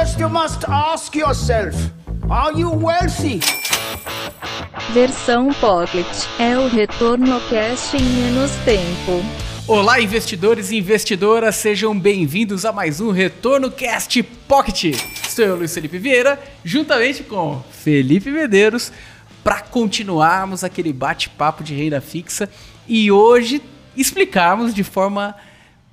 First, you must ask yourself Are you wealthy? Versão Pocket é o retorno cash em menos tempo. Olá, investidores e investidoras, sejam bem-vindos a mais um Retorno Cast Pocket. Sou eu, Luiz Felipe Vieira, juntamente com Felipe Medeiros, para continuarmos aquele bate-papo de renda fixa e hoje explicarmos de forma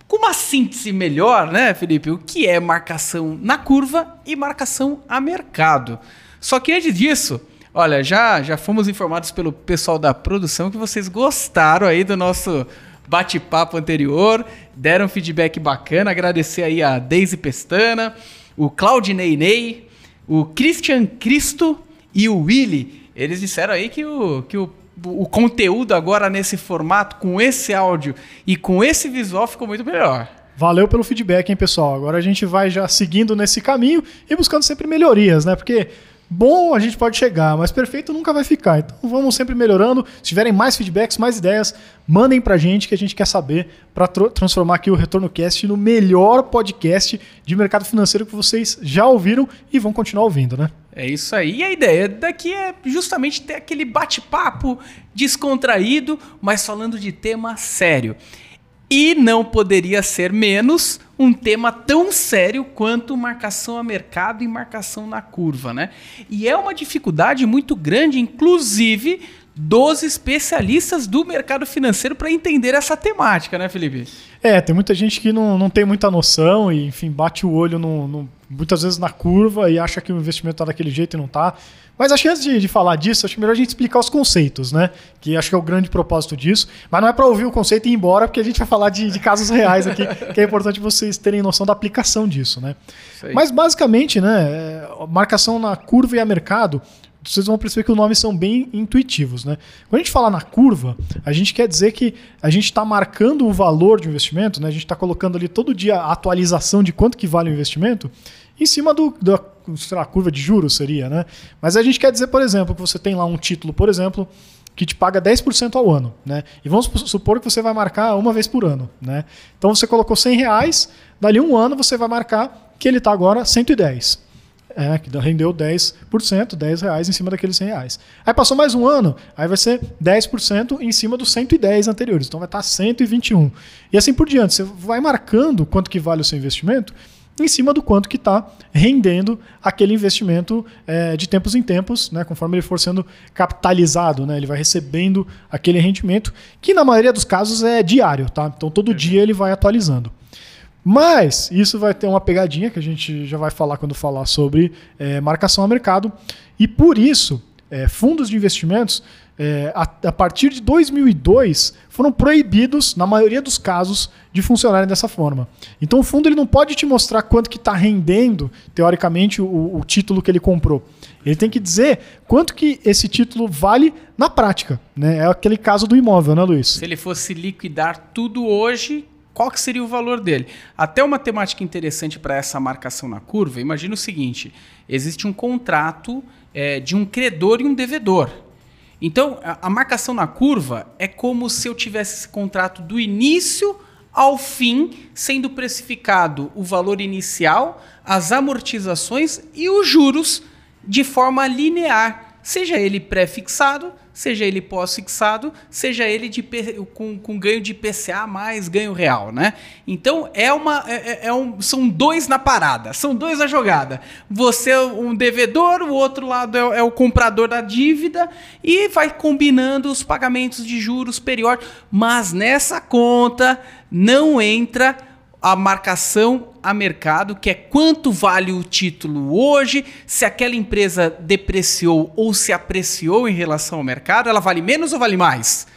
com uma síntese melhor, né, Felipe, o que é marcação na curva e marcação a mercado. Só que antes disso, olha, já já fomos informados pelo pessoal da produção que vocês gostaram aí do nosso bate-papo anterior, deram feedback bacana, agradecer aí a Daisy Pestana, o Claudinei Ney, o Christian Cristo e o Willy. Eles disseram aí que o, que o, o conteúdo agora nesse formato, com esse áudio e com esse visual ficou muito melhor. Valeu pelo feedback, hein, pessoal? Agora a gente vai já seguindo nesse caminho e buscando sempre melhorias, né? Porque Bom, a gente pode chegar, mas perfeito nunca vai ficar. Então vamos sempre melhorando. Se tiverem mais feedbacks, mais ideias, mandem pra gente que a gente quer saber para transformar aqui o Retorno Cast no melhor podcast de mercado financeiro que vocês já ouviram e vão continuar ouvindo, né? É isso aí. E a ideia daqui é justamente ter aquele bate-papo descontraído, mas falando de tema sério. E não poderia ser menos um tema tão sério quanto marcação a mercado e marcação na curva, né? E é uma dificuldade muito grande, inclusive dos especialistas do mercado financeiro para entender essa temática, né, Felipe? É, tem muita gente que não, não tem muita noção e, enfim, bate o olho no, no muitas vezes na curva e acha que o investimento está daquele jeito e não está. Mas acho que antes de, de, falar disso, acho melhor a gente explicar os conceitos, né? Que acho que é o grande propósito disso. Mas não é para ouvir o conceito e ir embora, porque a gente vai falar de, de casos reais aqui, que é importante vocês terem noção da aplicação disso, né? Mas basicamente, né, é, marcação na curva e a mercado, vocês vão perceber que os nomes são bem intuitivos. Né? Quando a gente fala na curva, a gente quer dizer que a gente está marcando o valor de um investimento, né? a gente está colocando ali todo dia a atualização de quanto que vale o investimento em cima do, da lá, curva de juros seria. Né? Mas a gente quer dizer, por exemplo, que você tem lá um título, por exemplo, que te paga 10% ao ano. Né? E vamos supor que você vai marcar uma vez por ano. Né? Então você colocou 100 reais, dali um ano você vai marcar que ele está agora 110 é, que rendeu 10%, 10 reais em cima daqueles 100 reais. Aí passou mais um ano, aí vai ser 10% em cima dos 110 anteriores, então vai estar 121. E assim por diante, você vai marcando quanto que vale o seu investimento em cima do quanto que está rendendo aquele investimento é, de tempos em tempos, né, conforme ele for sendo capitalizado, né, ele vai recebendo aquele rendimento, que na maioria dos casos é diário, tá? Então todo dia ele vai atualizando. Mas isso vai ter uma pegadinha que a gente já vai falar quando falar sobre é, marcação a mercado. E por isso, é, fundos de investimentos, é, a, a, partir de 2002, foram proibidos, na maioria dos casos, de funcionarem dessa forma. Então o fundo ele não pode te mostrar quanto que está rendendo, teoricamente, o, o título que ele comprou. Ele tem que dizer quanto que esse título vale na prática. Né? É aquele caso do imóvel, né, Luiz? Se ele fosse liquidar tudo hoje, qual que seria o valor dele? Até uma temática interessante para essa marcação na curva, imagina o seguinte: existe um contrato é, de um credor e um devedor. Então, a, marcação na curva é como se eu tivesse esse contrato do início ao fim, sendo precificado o valor inicial, as amortizações e os juros de forma linear, seja ele pré-fixado, seja ele pós-fixado, seja ele de, com, com ganho de PCA mais ganho real, né? Então é uma é, é, é um, são dois na parada, são dois na jogada. Você é um devedor, o outro lado é, é o comprador da dívida e vai combinando os pagamentos de juros periódicos, mas nessa conta não entra a marcação a mercado, que é quanto vale o título hoje, se aquela empresa depreciou ou se apreciou em relação ao mercado, ela vale menos ou vale mais?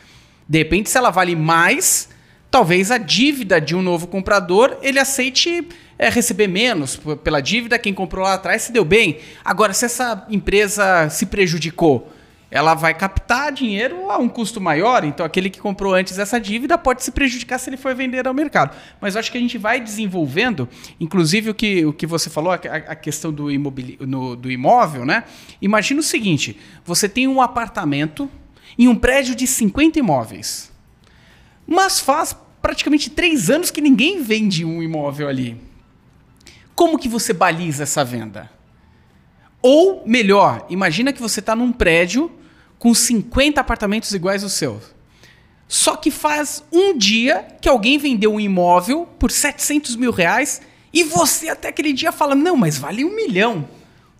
De repente, se ela vale mais, talvez a dívida de um novo comprador ele aceite é, receber menos pela dívida, quem comprou lá atrás se deu bem. Agora, se essa empresa se prejudicou, ela vai captar dinheiro a um custo maior, então aquele que comprou antes essa dívida pode se prejudicar se ele for vender ao mercado. Mas eu acho que a gente vai desenvolvendo, inclusive o que, o que você falou, a, a questão do, imobili, no, do imóvel, né? Imagina o seguinte: você tem um apartamento em um prédio de 50 imóveis, mas faz praticamente três anos que ninguém vende um imóvel ali. como que você baliza essa venda? Ou melhor, imagina que você está num prédio com 50 apartamentos iguais aos seus. Só que faz um dia que alguém vendeu um imóvel por 700 mil reais e você até aquele dia fala, não, mas vale um milhão.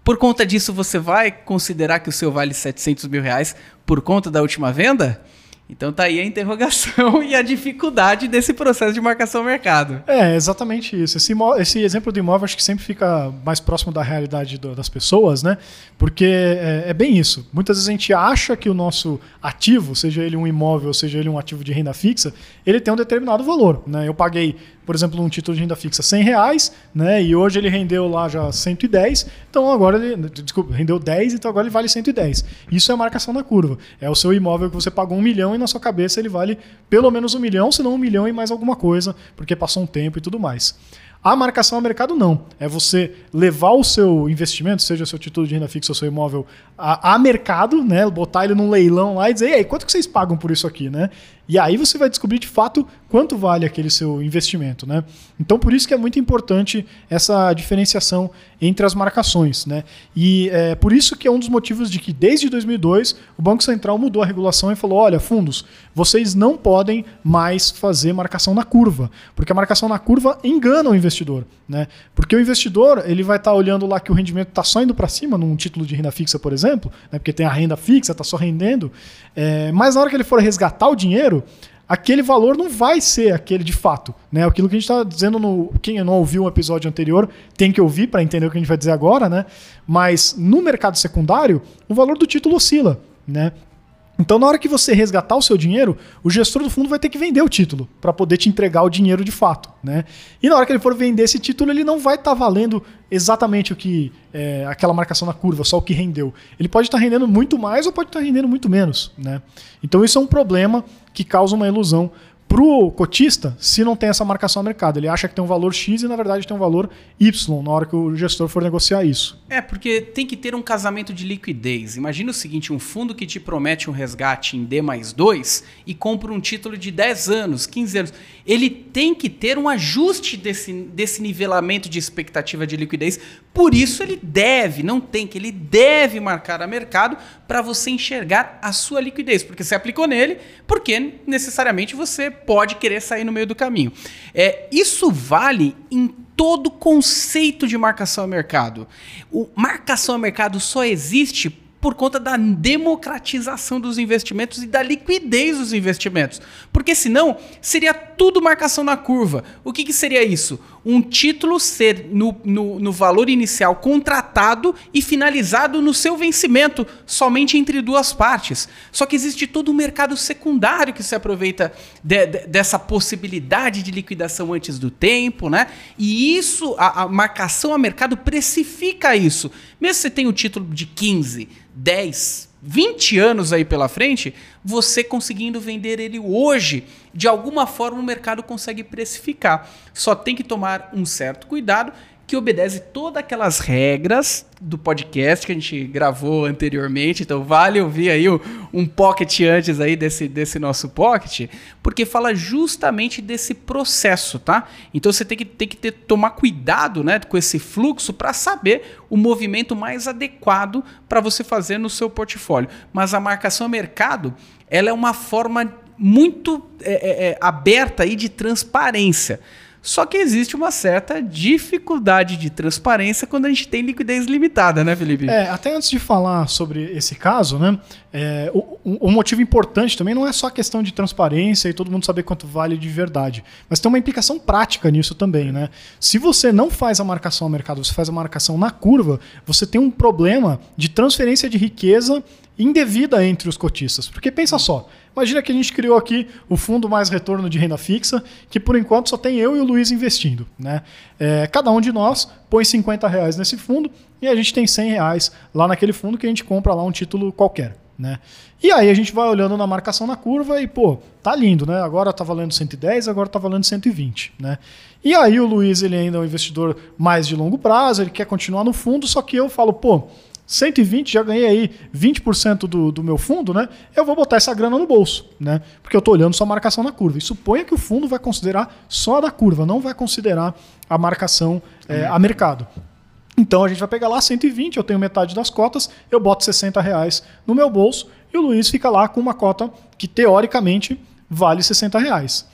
Por conta disso, você vai considerar que o seu vale 700 mil reais por conta da última venda? Então tá aí a interrogação e a dificuldade desse processo de marcação mercado. É, exatamente isso. Esse, esse exemplo do imóvel acho que sempre fica mais próximo da realidade do, das pessoas, né? Porque é, é, bem isso. Muitas vezes a gente acha que o nosso ativo, seja ele um imóvel, seja ele um ativo de renda fixa, ele tem um determinado valor. Né? Eu paguei por exemplo, um título de renda fixa 100 reais, né? E hoje ele rendeu lá já 110, então agora ele, desculpa, rendeu 10, então agora ele vale 110. Isso é a marcação da curva. É o seu imóvel que você pagou um milhão e na sua cabeça ele vale pelo menos um milhão, se não um milhão e mais alguma coisa, porque passou um tempo e tudo mais. A marcação a mercado não. É você levar o seu investimento, seja seu título de renda fixa ou seu imóvel, a, a mercado, né? Botar ele num leilão lá e dizer, ei, quanto que vocês pagam por isso aqui, né? E aí você vai descobrir de fato quanto vale aquele seu investimento, né? Então por isso que é muito importante essa diferenciação entre as marcações, né? E é por isso que é um dos motivos de que desde 2002 o Banco Central mudou a regulação e falou, olha, fundos, vocês não podem mais fazer marcação na curva, porque a marcação na curva engana o investidor, né? Porque o investidor ele vai estar tá olhando lá que o rendimento está só indo para cima num título de renda fixa, por exemplo, né? Porque tem a renda fixa, está só rendendo, é, mas na hora que ele for resgatar o dinheiro aquele valor não vai ser aquele de fato. Né? Aquilo que a gente está dizendo no. Quem não ouviu um episódio anterior tem que ouvir para entender o que a gente vai dizer agora, né? Mas no mercado secundário, o valor do título oscila. Né? Então, na hora que você resgatar o seu dinheiro, o gestor do fundo vai ter que vender o título para poder te entregar o dinheiro de fato. Né? E na hora que ele for vender esse título, ele não vai estar tá valendo exatamente o que é, aquela marcação na curva, só o que rendeu. Ele pode estar tá rendendo muito mais ou pode estar tá rendendo muito menos. Né? Então, isso é um problema que causa uma ilusão pro cotista, se não tem essa marcação a mercado, ele acha que tem um valor X e na verdade tem um valor Y na hora que o gestor for negociar isso. É, porque tem que ter um casamento de liquidez. Imagina o seguinte, um fundo que te promete um resgate em D mais 2 e compra um título de 10 anos, 15 anos. Ele tem que ter um ajuste desse, desse nivelamento de expectativa de liquidez. Por isso ele deve, não tem que, ele deve marcar a mercado para você enxergar a sua liquidez. Porque você aplicou nele, porque necessariamente você pode querer sair no meio do caminho. É, isso vale em todo conceito de marcação a mercado. O marcação a mercado só existe por conta da democratização dos investimentos e da liquidez dos investimentos. Porque senão seria tudo marcação na curva. O que, que seria isso? Um título ser no, no, no, valor inicial contratado e finalizado no seu vencimento, somente entre duas partes. Só que existe todo um mercado secundário que se aproveita de, de, dessa possibilidade de liquidação antes do tempo, né? E isso, a, a marcação a mercado precifica isso. Mesmo se você tem o título de 15, 10, 20 anos aí pela frente, você conseguindo vender ele hoje, de alguma forma o mercado consegue precificar. Só tem que tomar um certo cuidado que obedece todas aquelas regras do podcast que a gente gravou anteriormente. Então vale ouvir aí um pocket antes aí desse, desse nosso pocket, porque fala justamente desse processo, tá? Então você tem que, tem que ter, tomar cuidado né, com esse fluxo para saber o movimento mais adequado para você fazer no seu portfólio. Mas a marcação mercado ela é uma forma muito é, é, é aberta aí de transparência. Só que existe uma certa dificuldade de transparência quando a gente tem liquidez limitada, né, Felipe? É, até antes de falar sobre esse caso, né, é, o, o, motivo importante também não é só a questão de transparência e todo mundo saber quanto vale de verdade, mas tem uma implicação prática nisso também, né? Se você não faz a marcação ao mercado, você faz a marcação na curva, você tem um problema de transferência de riqueza indevida entre os cotistas. Porque pensa só, imagina que a gente criou aqui o fundo mais retorno de renda fixa, que por enquanto só tem eu e o Luiz investindo. Né? É, cada um de nós põe 50 reais nesse fundo e a gente tem 100 reais lá naquele fundo que a gente compra lá um título qualquer. Né? E aí a gente vai olhando na marcação na curva e, pô, tá lindo, né? Agora tá valendo 110, agora tá valendo 120, né? E aí o Luiz, ele ainda é um investidor mais de longo prazo, ele quer continuar no fundo, só que eu falo, pô, 120, já ganhei aí 20% do, do meu fundo, né? Eu vou botar essa grana no bolso, né? Porque eu estou olhando só a marcação na curva. E suponha que o fundo vai considerar só a da curva, não vai considerar a marcação é, a mercado. Então a gente vai pegar lá 120, eu tenho metade das cotas, eu boto 60 reais no meu bolso e o Luiz fica lá com uma cota que teoricamente vale 60 reais.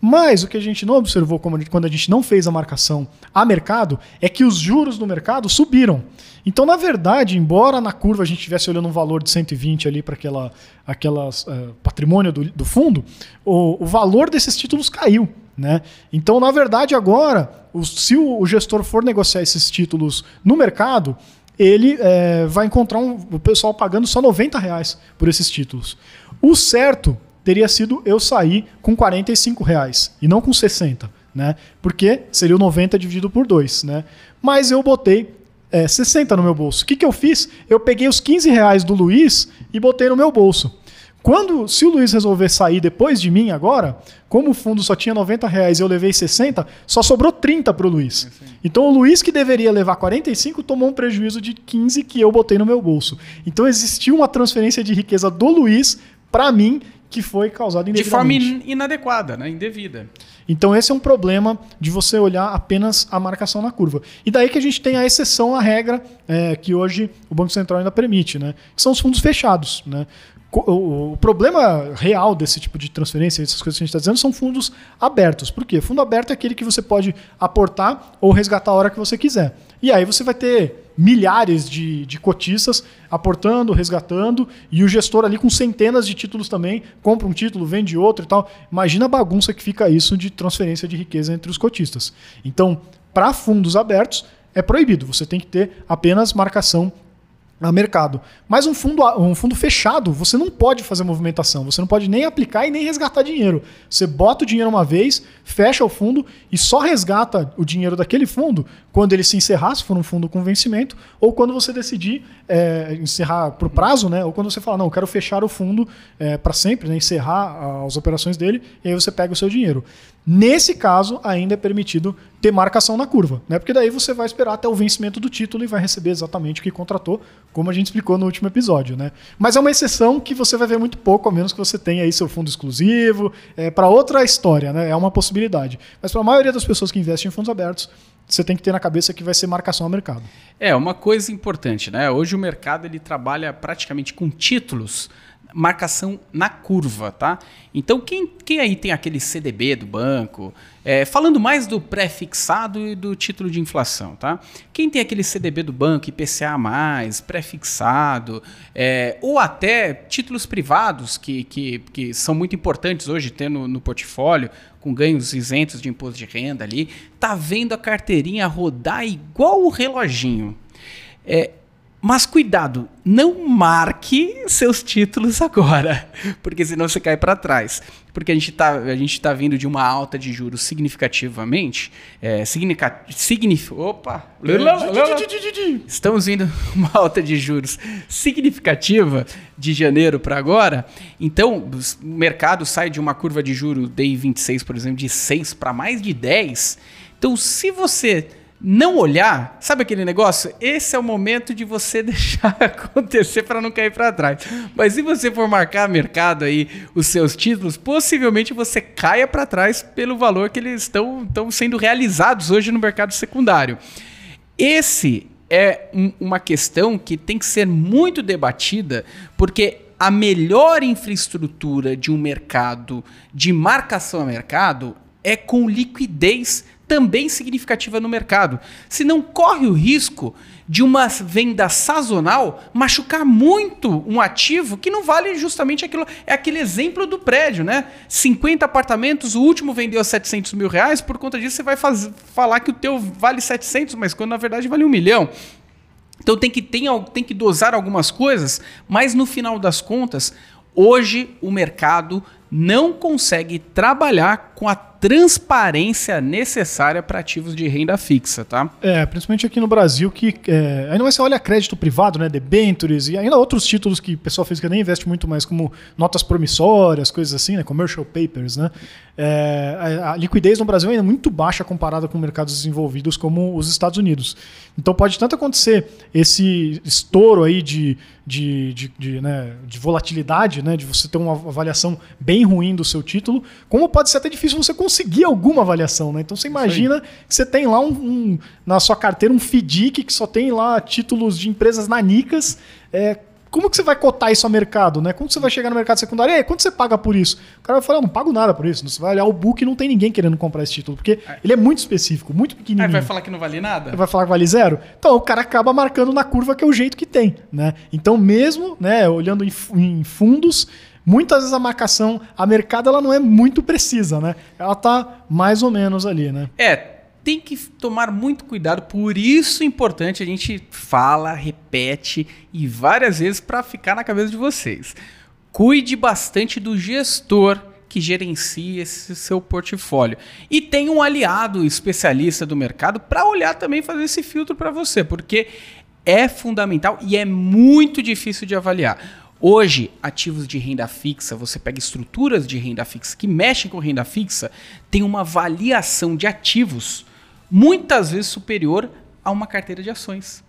Mas o que a gente não observou quando a gente não fez a marcação a mercado é que os juros do mercado subiram. Então, na verdade, embora na curva a gente estivesse olhando um valor de 120 ali para aquela, aquela uh, patrimônio do, do fundo, o, o, valor desses títulos caiu. Né? Então, na verdade, agora, o, se o, o, gestor for negociar esses títulos no mercado, ele é, vai encontrar um, o pessoal pagando só 90 reais por esses títulos. O certo teria sido eu sair com 45 reais e não com 60, né? Porque seria o 90 dividido por 2, né? Mas eu botei é, 60 no meu bolso. O que, que eu fiz? Eu peguei os 15 reais do Luiz e botei no meu bolso. Quando, se o Luiz resolver sair depois de mim agora, como o fundo só tinha 90 reais e eu levei 60, só sobrou 30 para o Luiz. Então o Luiz que deveria levar 45 tomou um prejuízo de 15 que eu botei no meu bolso. Então existiu uma transferência de riqueza do Luiz para mim que foi causado indevidamente. De forma inadequada, né? indevida. Então esse é um problema de você olhar apenas a marcação na curva. E daí que a gente tem a exceção à regra é, que hoje o Banco Central ainda permite, né? que são os fundos fechados. Né? O, problema real desse tipo de transferência, essas coisas que a gente está dizendo, são fundos abertos. Por quê? Fundo aberto é aquele que você pode aportar ou resgatar a hora que você quiser. E aí você vai ter milhares de, de cotistas aportando, resgatando, e o gestor ali com centenas de títulos também, compra um título, vende outro e tal. Imagina a bagunça que fica isso de transferência de riqueza entre os cotistas. Então, para fundos abertos, é proibido. Você tem que ter apenas marcação a mercado. Mas um fundo, um fundo fechado, você não pode fazer movimentação, você não pode nem aplicar e nem resgatar dinheiro. Você bota o dinheiro uma vez, fecha o fundo e só resgata o dinheiro daquele fundo quando ele se encerrar, se for um fundo com vencimento, ou quando você decidir é, encerrar por prazo, né? ou quando você fala, não, eu quero fechar o fundo é, para sempre, né? encerrar as operações dele, e aí você pega o seu dinheiro. Nesse caso, ainda é permitido ter marcação na curva, né? Porque daí você vai esperar até o vencimento do título e vai receber exatamente o que contratou, como a gente explicou no último episódio, né? Mas é uma exceção que você vai ver muito pouco, a menos que você tenha aí seu fundo exclusivo, é, para outra história, né? É uma possibilidade. Mas para a maioria das pessoas que investem em fundos abertos, você tem que ter na cabeça que vai ser marcação ao mercado. É, uma coisa importante, né? Hoje o mercado ele trabalha praticamente com títulos marcação na curva, tá? Então, quem, quem aí tem aquele CDB do banco, é, falando mais do pré-fixado e do título de inflação, tá? Quem tem aquele CDB do banco, IPCA+, pré-fixado, é, ou até títulos privados que, que, que são muito importantes hoje ter no, no portfólio, com ganhos isentos de imposto de renda ali, tá vendo a carteirinha rodar igual o reloginho. É, mas cuidado, não marque seus títulos agora, porque senão você cai para trás. Porque a gente está tá vindo de uma alta de juros significativamente. É, significa, signif, opa! Estamos vindo uma alta de juros significativa de janeiro para agora. Então, o mercado sai de uma curva de juros DI 26, por exemplo, de 6 para mais de 10. Então, se você não olhar, sabe aquele negócio? Esse é o momento de você deixar acontecer para não cair para trás. Mas se você for marcar mercado aí os seus títulos, possivelmente você caia para trás pelo valor que eles estão, estão sendo realizados hoje no mercado secundário. Esse é um, uma questão que tem que ser muito debatida, porque a melhor infraestrutura de um mercado de marcação a mercado é com liquidez também significativa no mercado. Se não corre o risco de uma venda sazonal machucar muito um ativo que não vale justamente aquilo. É aquele exemplo do prédio, né? 50 apartamentos, o último vendeu a 700 mil reais, por conta disso você vai faz, falar que o teu vale 700, mas quando na verdade vale um milhão. Então tem que, tem, tem que dosar algumas coisas, mas no final das contas, hoje o mercado não consegue trabalhar com a transparência necessária para ativos de renda fixa, tá? É, principalmente aqui no Brasil, que é, ainda mais você olha crédito privado, né, debentures e ainda outros títulos que pessoal física nem investe muito mais, como notas promissórias, coisas assim, né, commercial papers, né. É, a, a liquidez no Brasil ainda é muito baixa comparada com mercados desenvolvidos como os Estados Unidos. Então pode tanto acontecer esse estouro aí de, de, de, de, né, de volatilidade, né, de você ter uma avaliação bem ruim do seu título, como pode ser até difícil você conseguir alguma avaliação, né? Então você imagina que você tem lá um, um, na sua carteira um FDIC que só tem lá títulos de empresas nanicas. É, como que você vai cotar isso a mercado, né? Como você vai chegar no mercado secundário? E quanto você paga por isso? O cara vai falar, não pago nada por isso. Você vai olhar o book e não tem ninguém querendo comprar esse título, porque ele é muito específico, muito pequenininho. Aí vai falar que não vale nada? Vai falar que vale zero? Então o cara acaba marcando na curva que é o jeito que tem, né? Então mesmo, né, olhando em, em fundos, muitas vezes a marcação, a mercado, ela não é muito precisa, né? Ela tá mais ou menos ali, né? É, tem que tomar muito cuidado, por isso é importante a gente fala, repete e várias vezes para ficar na cabeça de vocês. Cuide bastante do gestor que gerencia esse seu portfólio. E tem um aliado especialista do mercado para olhar também fazer esse filtro para você, porque é fundamental e é muito difícil de avaliar. Hoje, ativos de renda fixa, você pega estruturas de renda fixa que mexem com renda fixa, tem uma avaliação de ativos muitas vezes superior a uma carteira de ações.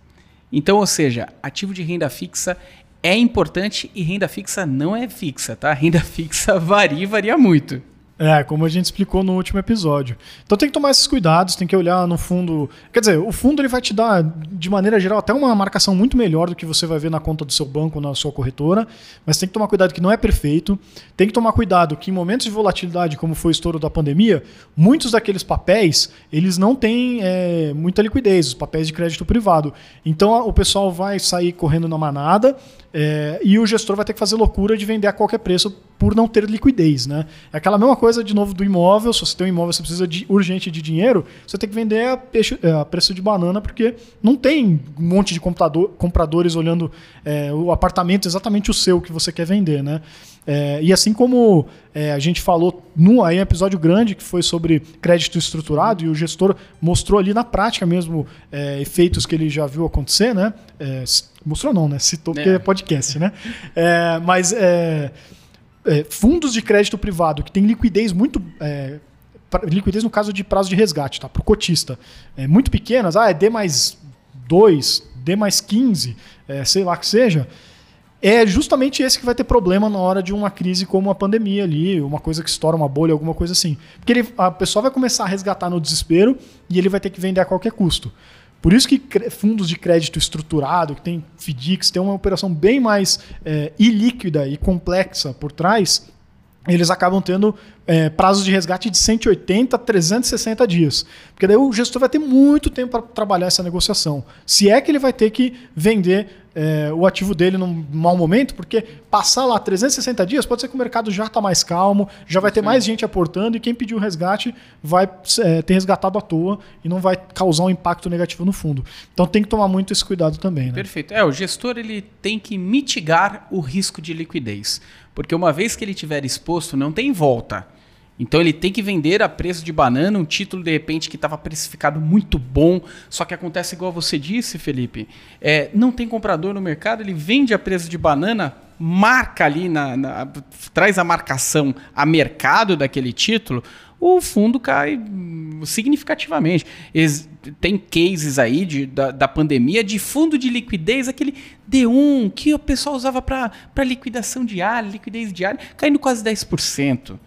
Então, ou seja, ativo de renda fixa é importante e renda fixa não é fixa, tá? Renda fixa varia e varia muito. É, como a gente explicou no último episódio. Então tem que tomar esses cuidados, tem que olhar no fundo. Quer dizer, o fundo ele vai te dar, de maneira geral, até uma marcação muito melhor do que você vai ver na conta do seu banco, na sua corretora. Mas tem que tomar cuidado que não é perfeito. Tem que tomar cuidado que em momentos de volatilidade, como foi o estouro da pandemia, muitos daqueles papéis eles não têm é, muita liquidez, os papéis de crédito privado. Então o pessoal vai sair correndo na manada é, e o gestor vai ter que fazer loucura de vender a qualquer preço por não ter liquidez. Né? É aquela mesma coisa, de novo, do imóvel. Se você tem um imóvel você precisa de, urgente de dinheiro, você tem que vender a, peixe, é, a preço de banana, porque não tem um monte de computador, compradores olhando é, o apartamento exatamente o seu que você quer vender. Né? É, e assim como é, a gente falou num aí, um episódio grande que foi sobre crédito estruturado, e o gestor mostrou ali na prática mesmo é, efeitos que ele já viu acontecer, né? É, mostrou não, né? Citou porque é, é podcast, né? É, fundos de crédito privado que tem liquidez muito liquidez no caso de prazo de resgate, tá? Para o cotista. É, muito pequenas, ah, é D mais 2, D mais 15, é, sei lá que seja é justamente esse que vai ter problema na hora de uma crise como a pandemia ali, uma coisa que estoura uma bolha, alguma coisa assim. Porque ele, a pessoa vai começar a resgatar no desespero e ele vai ter que vender a qualquer custo. Por isso que fundos de crédito estruturado, que tem FDICs, tem uma operação bem mais é, ilíquida e complexa por trás, eles acabam tendo é, prazos de resgate de 180 a 360 dias. Porque daí o gestor vai ter muito tempo para trabalhar essa negociação. Se é que ele vai ter que vender é, o ativo dele num mau momento, porque passar lá 360 dias pode ser que o mercado já está mais calmo, já vai ter Sim. mais gente aportando e quem pediu o resgate vai é, ter resgatado à toa e não vai causar um impacto negativo no fundo. Então tem que tomar muito esse cuidado também. Né? Perfeito. É, o gestor ele tem que mitigar o risco de liquidez, porque uma vez que ele tiver exposto, não tem volta. Então ele tem que vender a preço de banana um título de repente que estava precificado muito bom, só que acontece igual você disse, Felipe, é, não tem comprador no mercado, ele vende a preço de banana, marca ali na, na traz a marcação a mercado daquele título, o fundo cai significativamente. Ex tem cases aí de, da, da, pandemia de fundo de liquidez, aquele D1 que o pessoal usava para liquidação diária, liquidez diária, caindo quase 10%.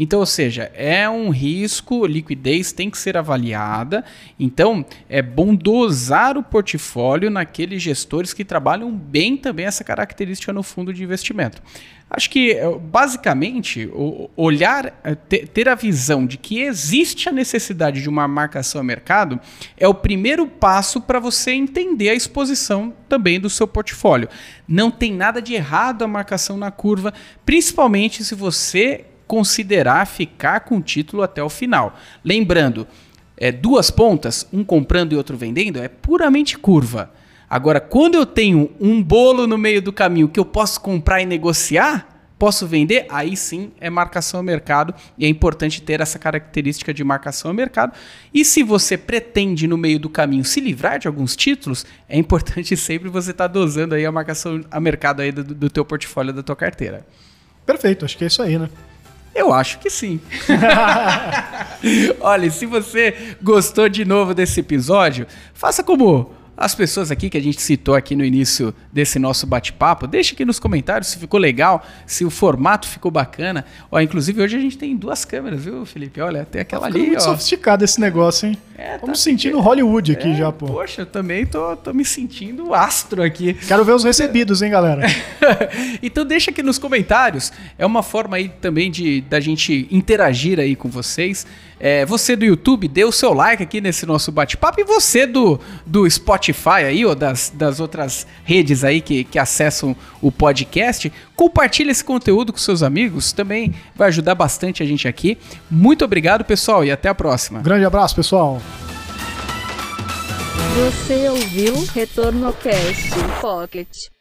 Então, ou seja, é um risco, liquidez tem que ser avaliada. Então, é bom dosar o portfólio naqueles gestores que trabalham bem também essa característica no fundo de investimento. Acho que, eh, basicamente, olhar, eh, ter a visão de que existe a necessidade de uma marcação a mercado é o primeiro passo para você entender a exposição também do seu portfólio. Não tem nada de errado a marcação na curva, principalmente se você considerar ficar com o título até o final. Lembrando, é, duas pontas, um comprando e outro vendendo, é puramente curva. Agora, quando eu tenho um bolo no meio do caminho que eu posso comprar e negociar, Posso vender? Aí sim é marcação ao mercado e é importante ter essa característica de marcação ao mercado. E se você pretende no meio do caminho se livrar de alguns títulos, é importante sempre você estar tá dosando aí a marcação a mercado aí do, do teu portfólio da tua carteira. Perfeito, acho que é isso aí, né? Eu acho que sim. Olha, se você gostou de novo desse episódio, faça como as pessoas aqui que a gente citou aqui no início desse nosso bate-papo, deixa aqui nos comentários se ficou legal, se o formato ficou bacana. Ó, inclusive hoje a gente tem duas câmeras, viu, Felipe? Olha, tem aquela tá ali, muito ó. sofisticado esse negócio, hein? É, Estamos tá sentindo Hollywood aqui é, já, pô. Poxa, eu também tô, tô me sentindo astro aqui. Quero ver os recebidos, hein, galera? então deixa aqui nos comentários. É uma forma aí também de da gente interagir aí com vocês. É, você do YouTube, dê o seu like aqui nesse nosso bate-papo. E você do, do Spotify aí, ou das, das outras redes aí que, que acessam o podcast, compartilhe esse conteúdo com seus amigos. Também vai ajudar bastante a gente aqui. Muito obrigado, pessoal, e até a próxima. grande abraço, pessoal. Você ouviu Retorno Cast Pocket.